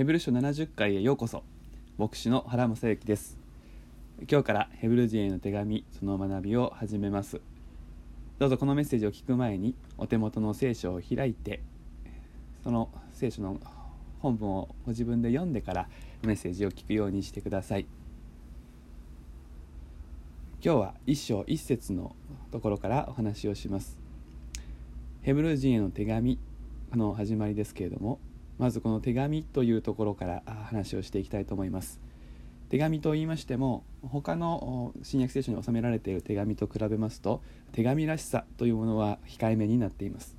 ヘブル書70回へようこそ。牧師の原正幸です。今日からヘブル人への手紙その学びを始めます。どうぞこのメッセージを聞く前にお手元の聖書を開いてその聖書の本文をご自分で読んでからメッセージを聞くようにしてください。今日は一章一節のところからお話をします。ヘブル人への手紙の始まりですけれどもまずこの手紙というところから話をしていきたいと思います。手紙と言いましても他の新約聖書に収められている手紙と比べますと手紙らしさというものは控えめになっています。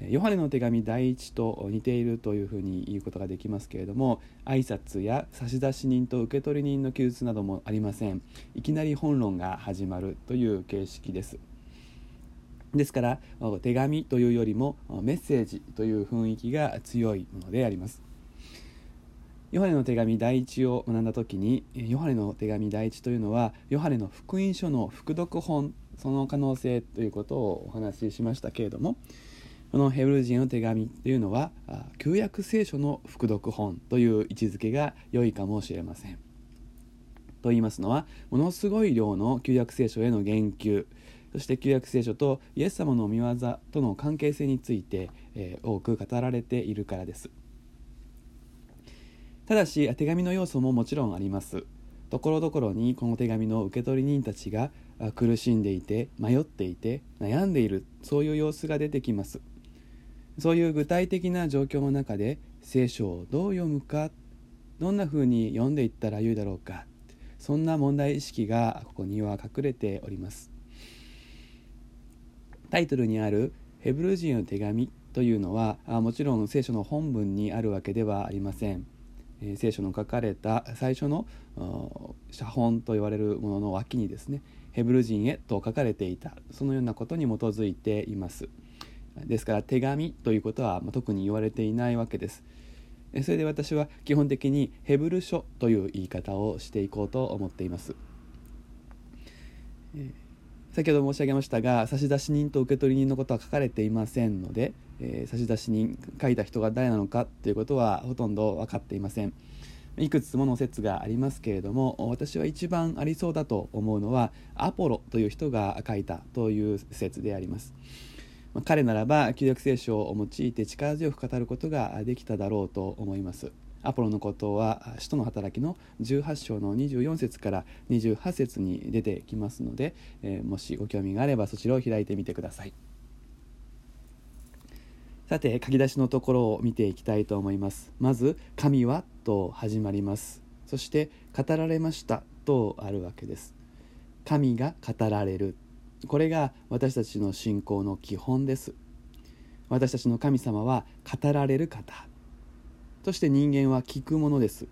ヨハネの手紙第一と似ているというふうに言うことができますけれども挨拶や差出人と受取人の記述などもありません。いきなり本論が始まるという形式です。ですから手紙というよりもメッセージという雰囲気が強いものでありますヨハネの手紙第一を学んだ時にヨハネの手紙第一というのはヨハネの福音書の副読本その可能性ということをお話ししましたけれどもこのヘブル人の手紙というのは旧約聖書の副読本という位置づけが良いかもしれません。と言いますのはものすごい量の旧約聖書への言及そして旧約聖書とイエス様の御業との関係性について、えー、多く語られているからです。ただし手紙の要素ももちろんあります。ところどころにこの手紙の受け取り人たちが苦しんでいて迷っていて悩んでいるそういう様子が出てきます。そういう具体的な状況の中で聖書をどう読むかどんなふうに読んでいったらよいだろうかそんな問題意識がここには隠れておりますタイトルにある「ヘブル人の手紙」というのはもちろん聖書の本文にあるわけではありません。聖書の書かれた最初の写本と言われるものの脇にですねヘブル人へと書かれていたそのようなことに基づいています。ですから手紙ということは特に言われていないわけです。それで私は基本的にヘブル書という言い方をしていこうと思っています。先ほど申し上げましたが差出人と受取人のことは書かれていませんので、えー、差出人書いた人が誰なのかということはほとんど分かっていません。いくつもの説がありますけれども私は一番ありそうだと思うのはアポロという人が書いたという説であります。彼ならば旧約聖書を用いて力強く語ることができただろうと思います。アポロのことは使徒の働きの18章の24節から28節に出てきますので、えー、もしご興味があればそちらを開いてみてください。さて書き出しのところを見ていきたいと思います。まず「神は」と始まります。そして「語られました」とあるわけです。神が語られる。これが私たちの信仰の基本です。私たちの神様は語られる方。そして人間は聞くものです。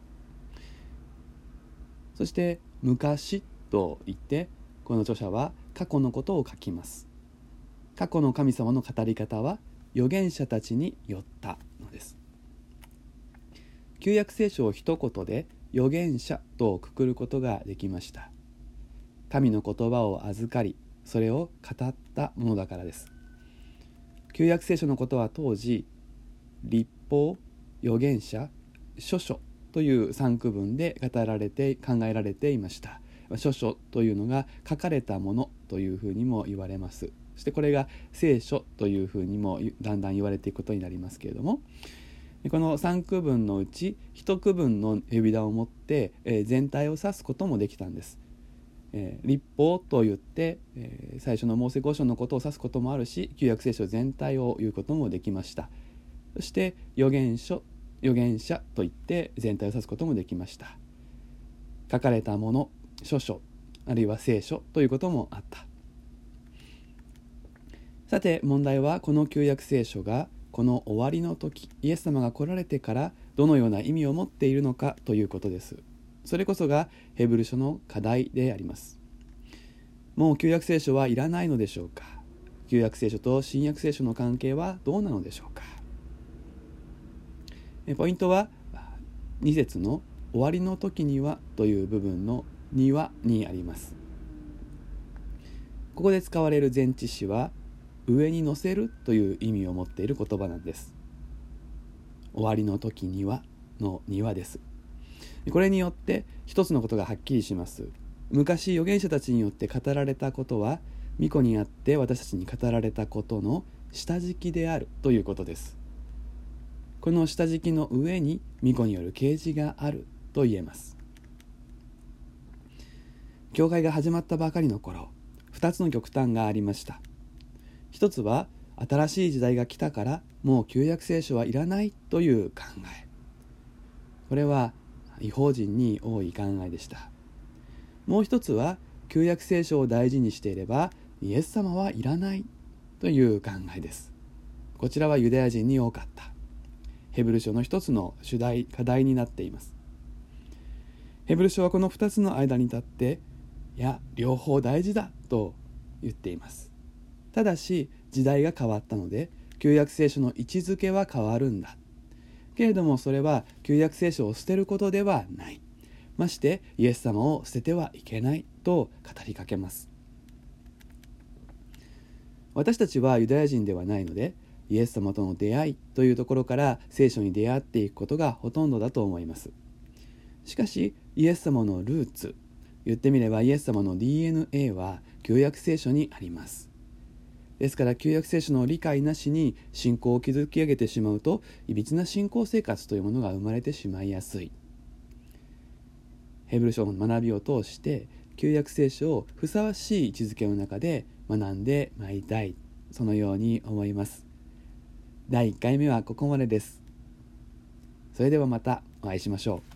そして昔と言ってこの著者は過去のことを書きます。過去の神様の語り方は預言者たちによったのです。旧約聖書を一言で預言者とくくることができました。神の言葉を預かりそれを語ったものだからです。旧約聖書のことは当時立法預言者書書という3区分で語られて考えられていました。書書というのが書かれたものというふうにも言われます。そしてこれが聖書というふうにもだんだん言われていくことになりますけれども。この3区分のうち1区分の呼び名を持って全体を指すこともできたんです。え、立法と言って、え、最初のモーセ五章のことを指すこともあるし旧約聖書全体を言うこともできました。そして預言書預言者と言って全体を指すこともできました。書かれたもの書書あるいは聖書ということもあった。さて問題はこの旧約聖書がこの終わりの時イエス様が来られてからどのような意味を持っているのかということです。それこそがヘブル書の課題であります。もう旧約聖書はいらないのでしょうか？旧約聖書と新約聖書の関係はどうなのでしょうか？ポイントは2節の「終わりの時には」という部分の「には」にあります。ここで使われる前置詞は上に乗せるという意味を持っている言葉なんです。終わりの時にはの庭です。これによって一つのことがはっきりします。昔預言者たちによって語られたことは巫女にあって私たちに語られたことの下敷きであるということです。この下敷きの上に巫女による啓示があると言えます。教会が始まったばかりの頃2つの極端がありました。一つは新しい時代が来たからもう旧約聖書はいらないという考え。これは違法人に多い考えでした。もう一つは旧約聖書を大事にしていればイエス様はいらないという考えです。こちらはユダヤ人に多かった。ヘブル書の一つの主題課題になっています。ヘブル書はこの2つの間に立っていや両方大事だと言っています。ただし時代が変わったので旧約聖書の位置づけは変わるんだ。けれどもそれは旧約聖書を捨てることではない。ましてイエス様を捨ててはいけないと語りかけます。私たちはユダヤ人ではないのでイエス様との出会いというところから聖書に出会っていくことがほとんどだと思います。しかしイエス様のルーツ言ってみればイエス様の DNA は旧約聖書にあります。ですから旧約聖書の理解なしに信仰を築き上げてしまうといびつな信仰生活というものが生まれてしまいやすい。ヘブル書の学びを通して旧約聖書をふさわしい位置づけの中で学んでまいりたい。そのように思います。第1回目はここまでです。それではまたお会いしましょう。